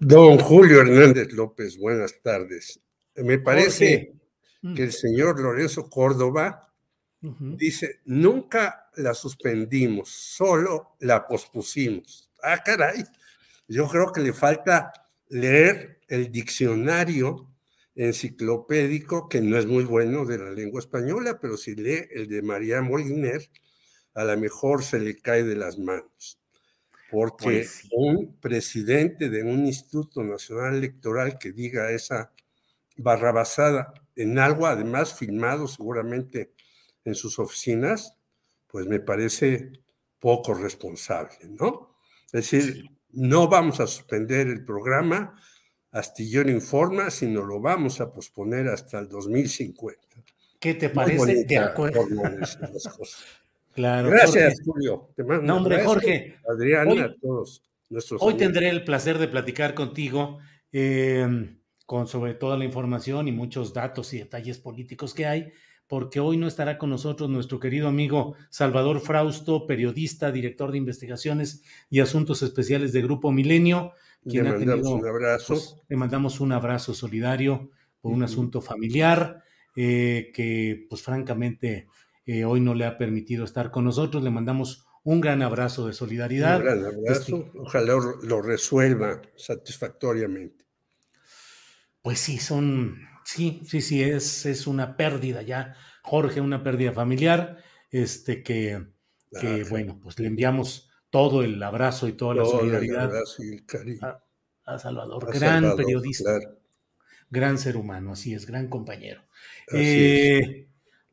Don Julio Hernández López, buenas tardes. Me parece Jorge. que el señor Lorenzo Córdoba dice, nunca la suspendimos, solo la pospusimos. Ah, caray. Yo creo que le falta leer el diccionario enciclopédico, que no es muy bueno de la lengua española, pero si lee el de María Moliner, a lo mejor se le cae de las manos. Porque Pues sí. un presidente de un Instituto Nacional Electoral que diga esa barrabasada en algo, además filmado seguramente en sus oficinas, pues me parece poco responsable, ¿no? Es decir, no vamos a suspender el programa Astillero Informa, sino lo vamos a posponer hasta el 2050. ¿Qué te parece? De acuerdo. Claro. Gracias. Julio. Te mando No, un hombre, abrazo. Jorge. Adriana, Hoy- a todos nuestros Hoy amigos. tendré el placer de platicar contigo eh, con sobre toda la información y muchos datos y detalles políticos que hay, porque hoy no estará con nosotros nuestro querido amigo Salvador Frausto, periodista, director de investigaciones y asuntos especiales de Grupo Milenio, Le quien ha mandamos tenido, un abrazo. pues, le mandamos un abrazo solidario por un asunto familiar eh, que, pues francamente, eh, hoy no le ha permitido estar con nosotros. Le mandamos un gran abrazo de solidaridad. Un gran abrazo. Ojalá lo, resuelva satisfactoriamente. Pues sí, son, sí, sí, sí, es, es una pérdida ya, Jorge, una pérdida familiar, este que, que, Ah, bueno, pues le enviamos todo el abrazo y toda la solidaridad el cariño. a, a Salvador, A gran Salvador, periodista, claro. gran ser humano, así es, gran compañero. Así Eh,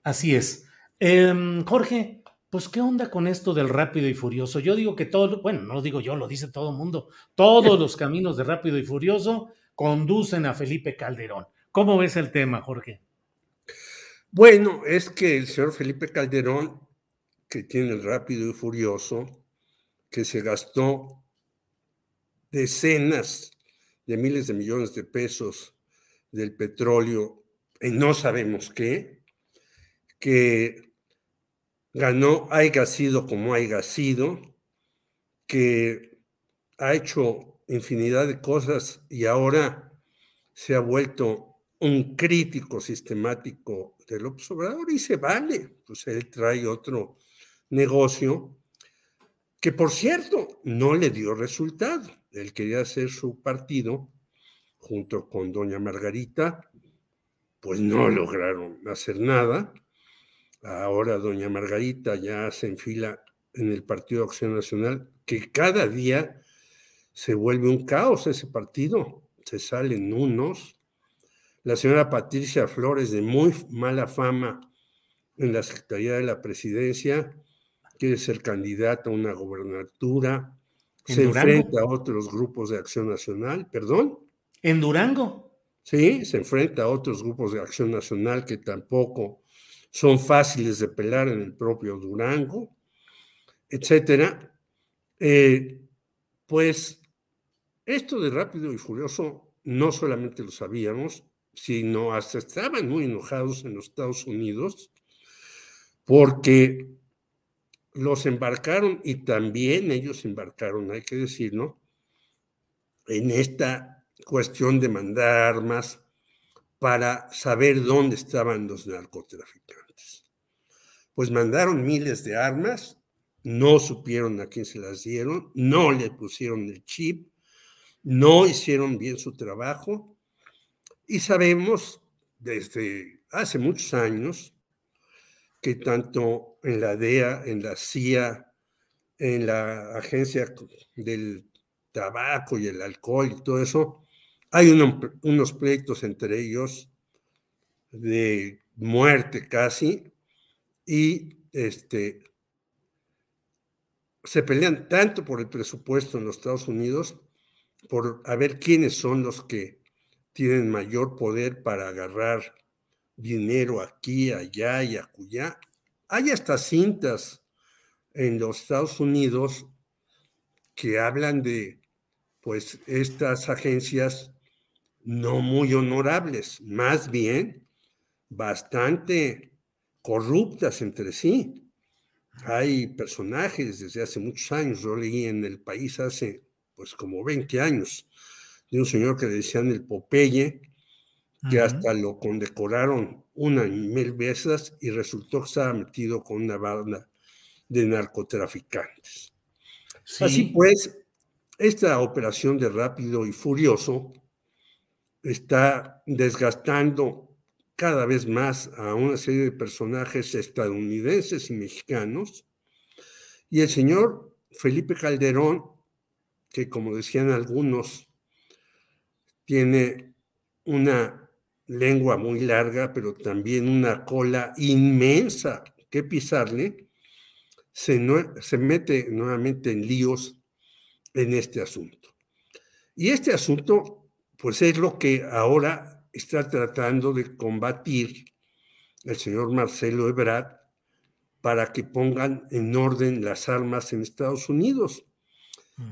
Así es. Em, Jorge, pues qué onda con esto del rápido y furioso. Yo digo que todo, bueno, no lo digo yo, lo dice todo el mundo, todos los caminos de rápido y furioso conducen a Felipe Calderón. ¿Cómo ves el tema, Jorge? Bueno, es que el señor Felipe Calderón, que tiene el rápido y furioso, que se gastó decenas de miles de millones de pesos del petróleo en no sabemos qué, que ganó haya sido como haya sido, que ha hecho infinidad de cosas y ahora se ha vuelto un crítico sistemático del observador y se vale, pues él trae otro negocio que por cierto no le dio resultado. Él quería hacer su partido junto con doña Margarita, pues no lograron hacer nada. Ahora doña Margarita ya se enfila en el Partido de Acción Nacional, que cada día se vuelve un caos ese partido, se salen unos. La señora Patricia Flores, de muy mala fama en la Secretaría de la Presidencia, quiere ser candidata a una gobernatura, ¿En se Durango? enfrenta a otros grupos de acción nacional, perdón, En Durango. sí, se enfrenta a otros grupos de acción nacional que tampoco son fáciles de pelar en el propio Durango, etcétera. Eh, pues esto de rápido y furioso no solamente lo sabíamos, sino hasta estaban muy enojados en los Estados Unidos porque los embarcaron y también ellos embarcaron, hay que decirlo, en esta cuestión de mandar armas para saber dónde estaban los narcotraficantes. Pues mandaron miles de armas, no supieron a quién se las dieron, no le pusieron el chip, no hicieron bien su trabajo. Y sabemos desde hace muchos años que tanto en la DEA, en la CIA, en la Agencia del Tabaco y el Alcohol y todo eso, hay unos pleitos entre ellos de muerte casi y este, se pelean tanto por el presupuesto en los Estados Unidos, por a ver quiénes son los que tienen mayor poder para agarrar dinero aquí, allá y acullá. Hay hasta cintas en los Estados Unidos que hablan de pues estas agencias no muy honorables, más bien bastante corruptas entre sí. Hay personajes desde hace muchos años, yo leí en el país hace pues como 20 años, de un señor que le decían el Popeye, que hasta lo condecoraron una y mil veces y resultó que estaba metido con una banda de narcotraficantes. Así pues, esta operación de rápido y furioso está desgastando cada vez más a una serie de personajes estadounidenses y mexicanos. Y el señor Felipe Calderón, que como decían algunos, tiene una lengua muy larga, pero también una cola inmensa que pisarle, se, se mete nuevamente en líos en este asunto. Y este asunto, pues es lo que ahora está tratando de combatir el señor Marcelo Ebrard para que pongan en orden las armas en Estados Unidos,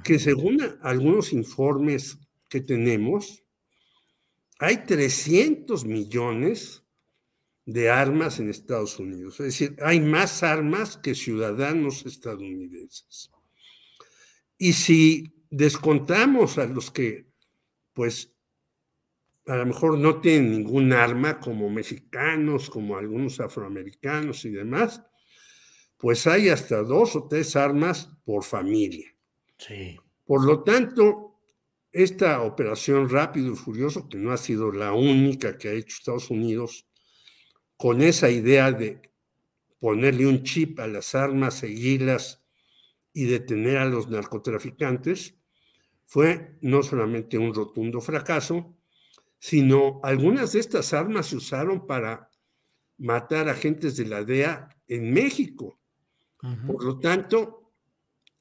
que según algunos informes que tenemos, hay 300 millones de armas en Estados Unidos. Es decir, hay más armas que ciudadanos estadounidenses. Y si descontamos a los que, pues, a lo mejor no tienen ningún arma, como mexicanos, como algunos afroamericanos y demás, pues hay hasta dos o tres armas por familia. Sí. Por lo tanto, esta operación rápido y furioso, que no ha sido la única que ha hecho Estados Unidos, con esa idea de ponerle un chip a las armas, seguirlas y detener a los narcotraficantes fue no solamente un rotundo fracaso, sino algunas de estas armas se usaron para matar agentes de la DEA en México. Por lo tanto,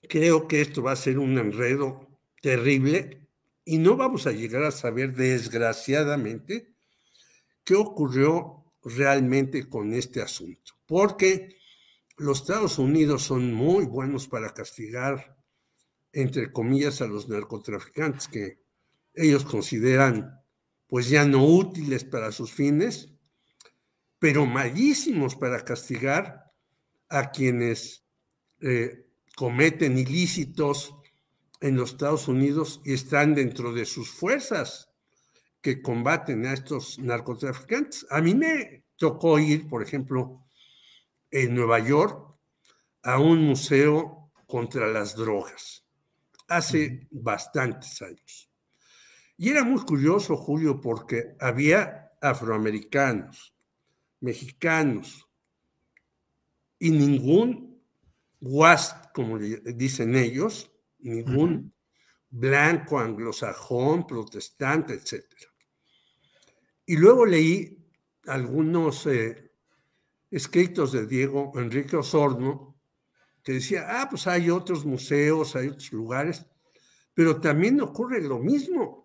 creo que esto va a ser un enredo terrible y no vamos a llegar a saber desgraciadamente qué ocurrió realmente con este asunto, porque los Estados Unidos son muy buenos para castigar, entre comillas, a los narcotraficantes que ellos consideran pues ya no útiles para sus fines, pero malísimos para castigar a quienes eh, cometen ilícitos en los Estados Unidos y están dentro de sus fuerzas que combaten a estos narcotraficantes. A mí me tocó ir, por ejemplo, en Nueva York a un museo contra las drogas hace bastantes años. Y era muy curioso, Julio, porque había afroamericanos, mexicanos y ningún WASP, como dicen ellos, ningún blanco, anglosajón, protestante, etc. Y luego leí algunos eh, escritos de Diego Enrique Osorno, que decía, ah, pues hay otros museos, hay otros lugares, pero también ocurre lo mismo.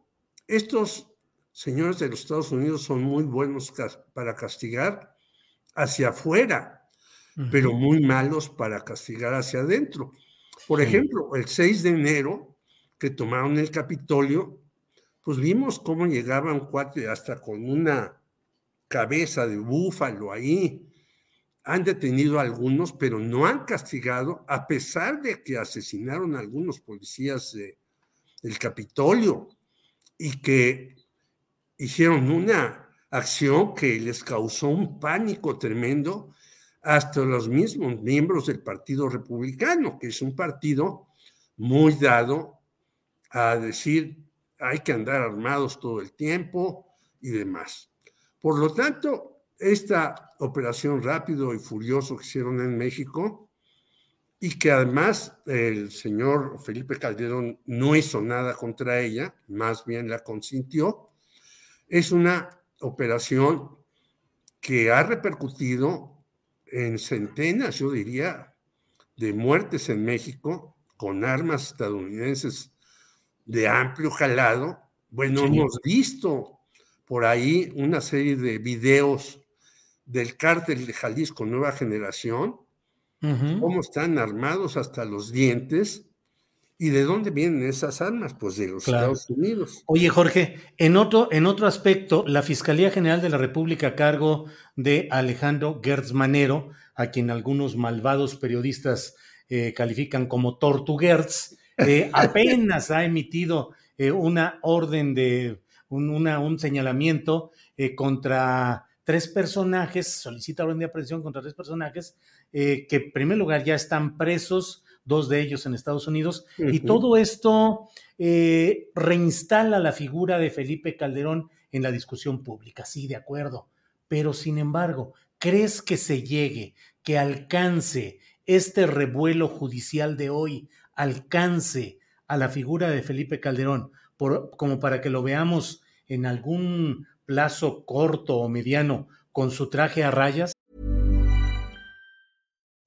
Estos señores de los Estados Unidos son muy buenos para castigar hacia afuera, pero muy malos para castigar hacia adentro. Por ejemplo, el 6 de enero, que tomaron el Capitolio, pues vimos cómo llegaba un cuate hasta con una cabeza de búfalo ahí, han detenido a algunos, pero no han castigado, a pesar de que asesinaron a algunos policías del Capitolio. Y que hicieron una acción que les causó un pánico tremendo hasta los mismos miembros del Partido Republicano, que es un partido muy dado a decir hay que andar armados todo el tiempo y demás. Por lo tanto, esta operación rápido y furioso que hicieron en México y que además el señor Felipe Calderón no hizo nada contra ella, más bien la consintió, es una operación que ha repercutido en centenas, yo diría, de muertes en México con armas estadounidenses de amplio calado. Bueno, hemos visto por ahí una serie de videos del cártel de Jalisco Nueva Generación, cómo están armados hasta los dientes. ¿Y de dónde vienen esas armas? Pues de los Estados Unidos. Oye, Jorge, en otro, en otro aspecto, la Fiscalía General de la República a cargo de Alejandro Gertz Manero, a quien algunos malvados periodistas eh, califican como Tortuguerz, eh, apenas ha emitido eh, una orden de un, un señalamiento contra tres personajes, solicita orden de aprehensión contra tres personajes que en primer lugar ya están presos, dos de ellos en Estados Unidos, y todo esto reinstala la figura de Felipe Calderón en la discusión pública, sí, de acuerdo, pero sin embargo, ¿crees que se llegue, que alcance este revuelo judicial de hoy alcance a la figura de Felipe Calderón, por, como para que lo veamos en algún plazo corto o mediano con su traje a rayas?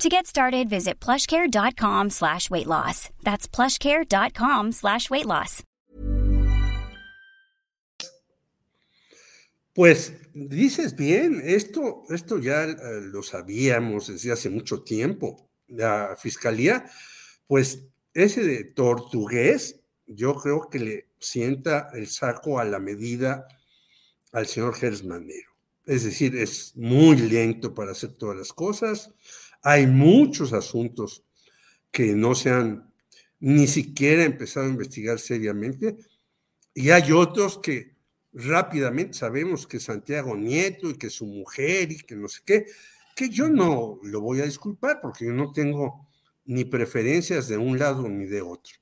To get started, visit plushcare.com slash weight loss. That's plushcare.com slash weight loss. Pues dices bien, esto, esto ya eh, lo sabíamos desde hace mucho tiempo. La fiscalía, pues ese de tortugués, yo creo que le sienta el saco a la medida al señor Gersmanero. Es decir, es muy lento para hacer todas las cosas. Hay muchos asuntos que no se han ni siquiera empezado a investigar seriamente. Y hay otros que rápidamente sabemos que Santiago Nieto y que su mujer y que no sé qué, que yo no lo voy a disculpar porque yo no tengo ni preferencias de un lado ni de otro.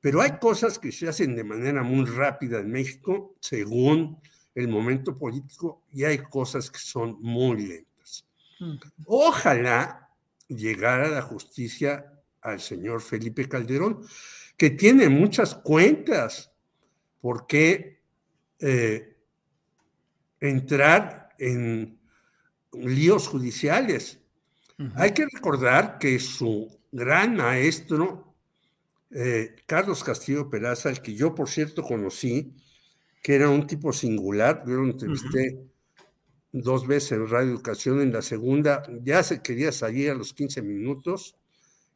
Pero hay cosas que se hacen de manera muy rápida en México según el momento político y hay cosas que son muy lentas. Ojalá llegara la justicia al señor Felipe Calderón, que tiene muchas cuentas, porque eh, entrar en líos judiciales. Hay que recordar que su gran maestro, eh, Carlos Castillo Peraza, el que yo por cierto conocí, que era un tipo singular, yo lo entrevisté dos veces en Radio Educación, en la segunda ya se quería salir a los 15 minutos,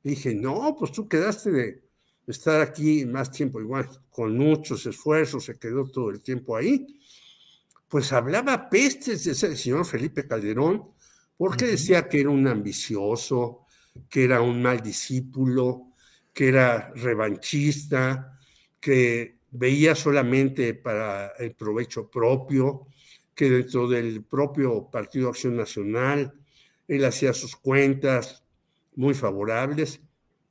dije, no, pues tú quedaste de estar aquí más tiempo, igual con muchos esfuerzos, se quedó todo el tiempo ahí, pues hablaba pestes de ese señor Felipe Calderón, porque decía que era un ambicioso, que era un mal discípulo, que era revanchista, que veía solamente para el provecho propio, que dentro del propio Partido Acción Nacional él hacía sus cuentas muy favorables.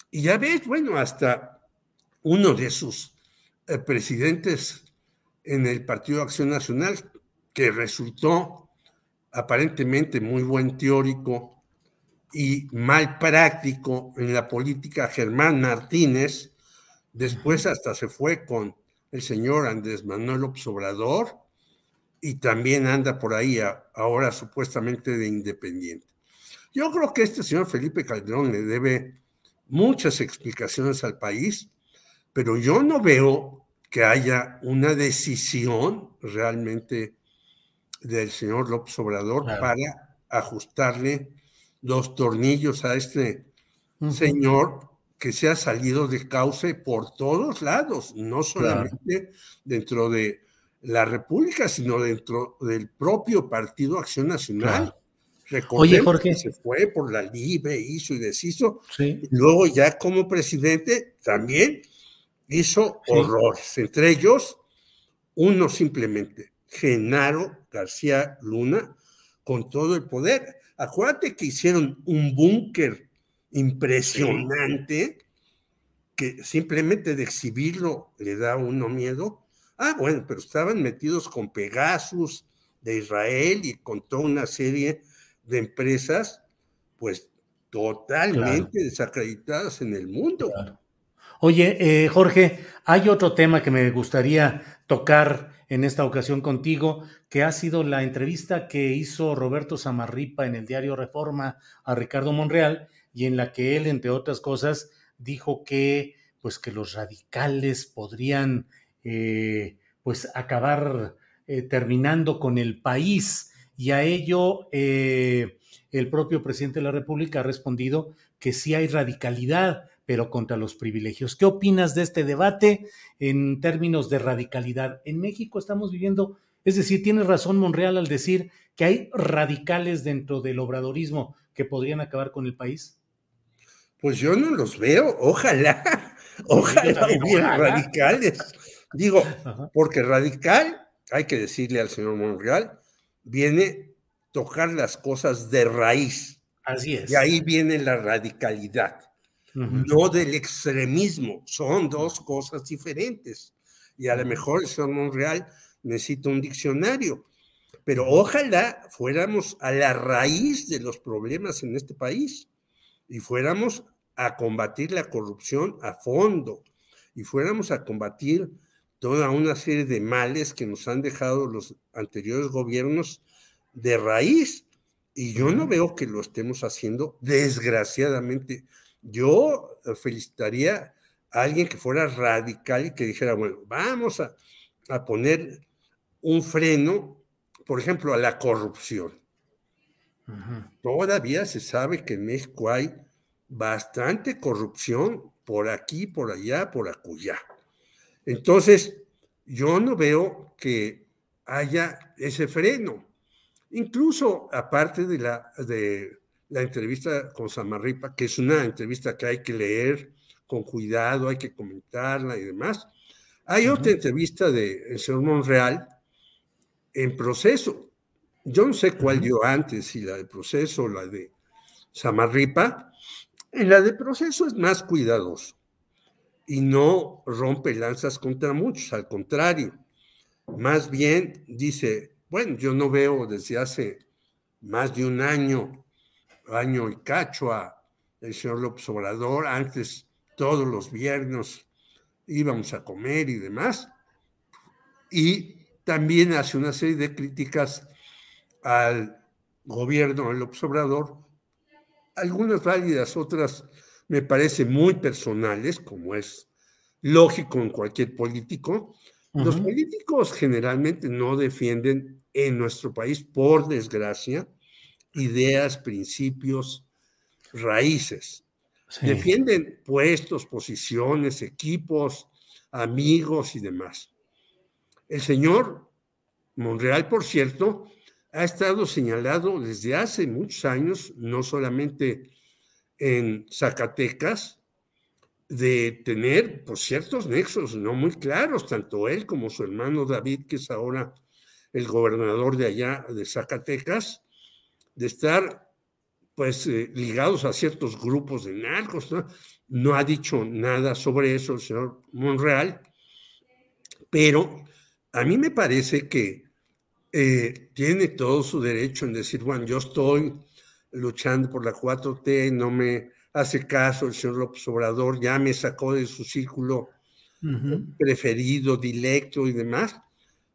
Y ya ves, bueno, hasta uno de sus eh, presidentes en el Partido Acción Nacional, que resultó aparentemente muy buen teórico y mal práctico en la política, Germán Martínez, después hasta se fue con el señor Andrés Manuel Obrador y también anda por ahí ahora supuestamente de independiente. Yo creo que este señor Felipe Calderón le debe muchas explicaciones al país, pero yo no veo que haya una decisión realmente del señor López Obrador para ajustarle los tornillos a este señor que se ha salido de cauce por todos lados, no solamente dentro de la República, sino dentro del propio Partido Acción Nacional. Oye, Jorge. se fue por la libre, hizo y deshizo. Luego ya como presidente también hizo horrores. Entre ellos, uno simplemente, Genaro García Luna, con todo el poder. Acuérdate que hicieron un búnker impresionante que simplemente de exhibirlo le da uno miedo. Ah, bueno, pero estaban metidos con Pegasus de Israel y con toda una serie de empresas, pues totalmente desacreditadas en el mundo. Oye, eh, Jorge, hay otro tema que me gustaría tocar en esta ocasión contigo, que ha sido la entrevista que hizo Roberto Samarripa en el diario Reforma a Ricardo Monreal y en la que él, entre otras cosas, dijo que, pues, que los radicales podrían, eh, pues, acabar eh, terminando con el país y a ello eh, el propio presidente de la República ha respondido que sí hay radicalidad, pero contra los privilegios. ¿Qué opinas de este debate en términos de radicalidad? En México estamos viviendo, es decir, tiene razón Monreal al decir que hay radicales dentro del obradorismo que podrían acabar con el país. Pues yo no los veo, ojalá, ojalá hubiera radicales. Digo, porque radical, hay que decirle al señor Monreal, viene tocar las cosas de raíz. Así es. Y ahí viene la radicalidad, no del extremismo. Son dos cosas diferentes. Y a lo mejor el señor Monreal necesita un diccionario. Pero ojalá fuéramos a la raíz de los problemas en este país y fuéramos a combatir la corrupción a fondo y fuéramos a combatir toda una serie de males que nos han dejado los anteriores gobiernos de raíz. Y yo no veo que lo estemos haciendo, desgraciadamente. Yo felicitaría a alguien que fuera radical y que dijera, bueno, vamos a, poner un freno, por ejemplo, a la corrupción. Todavía se sabe que en México hay bastante corrupción por aquí, por allá, por acullá. Entonces, yo no veo que haya ese freno. Incluso aparte de la, de la entrevista con Samarripa, que es una entrevista que hay que leer con cuidado, hay que comentarla y demás, hay otra entrevista del señor Monreal en proceso. Yo no sé cuál dio antes, si la de proceso o la de Samarripa. En la de proceso es más cuidadoso y no rompe lanzas contra muchos, al contrario, más bien dice, bueno, yo no veo desde hace más de un año, año y cacho a el señor López Obrador, antes todos los viernes íbamos a comer y demás, y también hace una serie de críticas al gobierno del López Obrador, algunas válidas, otras me parece muy personales, como es lógico en cualquier político. Los políticos generalmente no defienden en nuestro país, por desgracia, ideas, principios, raíces. Defienden puestos, posiciones, equipos, amigos y demás. El señor Monreal, por cierto, ha estado señalado desde hace muchos años, no solamente en Zacatecas de tener pues, ciertos nexos no muy claros, tanto él como su hermano David, que es ahora el gobernador de allá de Zacatecas, de estar pues eh, ligados a ciertos grupos de narcos. ¿no? ha dicho nada sobre eso el señor Monreal, pero a mí me parece que eh, tiene todo su derecho en decir, bueno, yo estoy luchando por la 4T, no me hace caso el señor López Obrador, ya me sacó de su círculo preferido, directo y demás,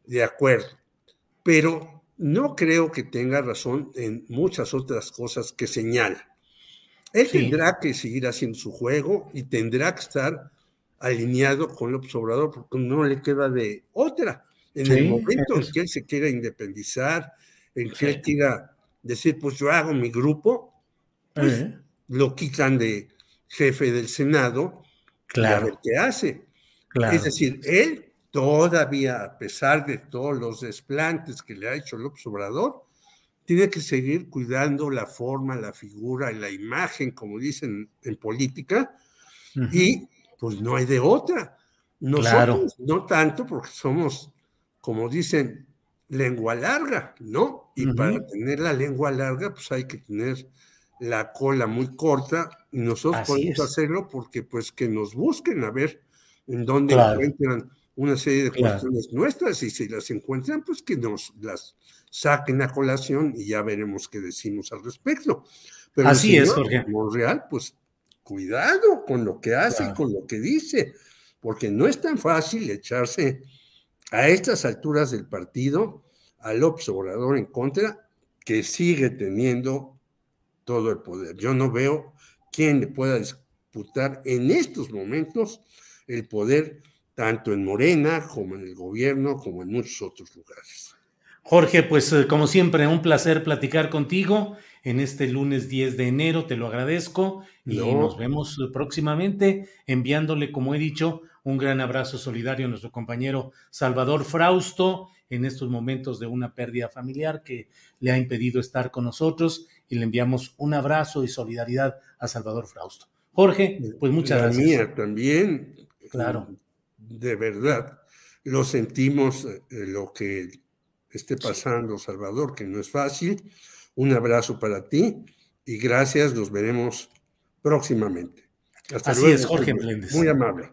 de acuerdo. Pero no creo que tenga razón en muchas otras cosas que señala. Él tendrá que seguir haciendo su juego y tendrá que estar alineado con López Obrador porque no le queda de otra. En el momento en que él se quiera independizar, en que él quiera decir, pues yo hago mi grupo, pues lo quitan de jefe del Senado claro. y a ver qué hace. Es decir, él todavía, a pesar de todos los desplantes que le ha hecho López Obrador, tiene que seguir cuidando la forma, la figura y la imagen, como dicen en política, y pues no hay de otra. Nosotros no tanto porque somos, como dicen, lengua larga, ¿no? Y para tener la lengua larga, pues hay que tener la cola muy corta y nosotros podemos hacerlo porque pues que nos busquen a ver en dónde encuentran una serie de cuestiones nuestras y si las encuentran, pues que nos las saquen a colación y ya veremos qué decimos al respecto. Pero Así es, Jorge. Monreal, pues cuidado con lo que hace y con lo que dice, porque no es tan fácil echarse a estas alturas del partido al López Obrador en contra, que sigue teniendo todo el poder. Yo no veo quién le pueda disputar en estos momentos el poder tanto en Morena como en el gobierno, como en muchos otros lugares. Jorge, pues eh, como siempre, un placer platicar contigo en este lunes 10 de enero, te lo agradezco y nos vemos próximamente enviándole, como he dicho, un gran abrazo solidario a nuestro compañero Salvador Frausto en estos momentos de una pérdida familiar que le ha impedido estar con nosotros y le enviamos un abrazo y solidaridad a Salvador Frausto. Jorge, pues muchas La gracias. Mía también. Claro. De verdad, lo sentimos eh, lo que esté pasando, Salvador, que no es fácil. Un abrazo para ti y gracias, nos veremos próximamente. Hasta Así luego. es, Jorge Meléndez. Muy amable.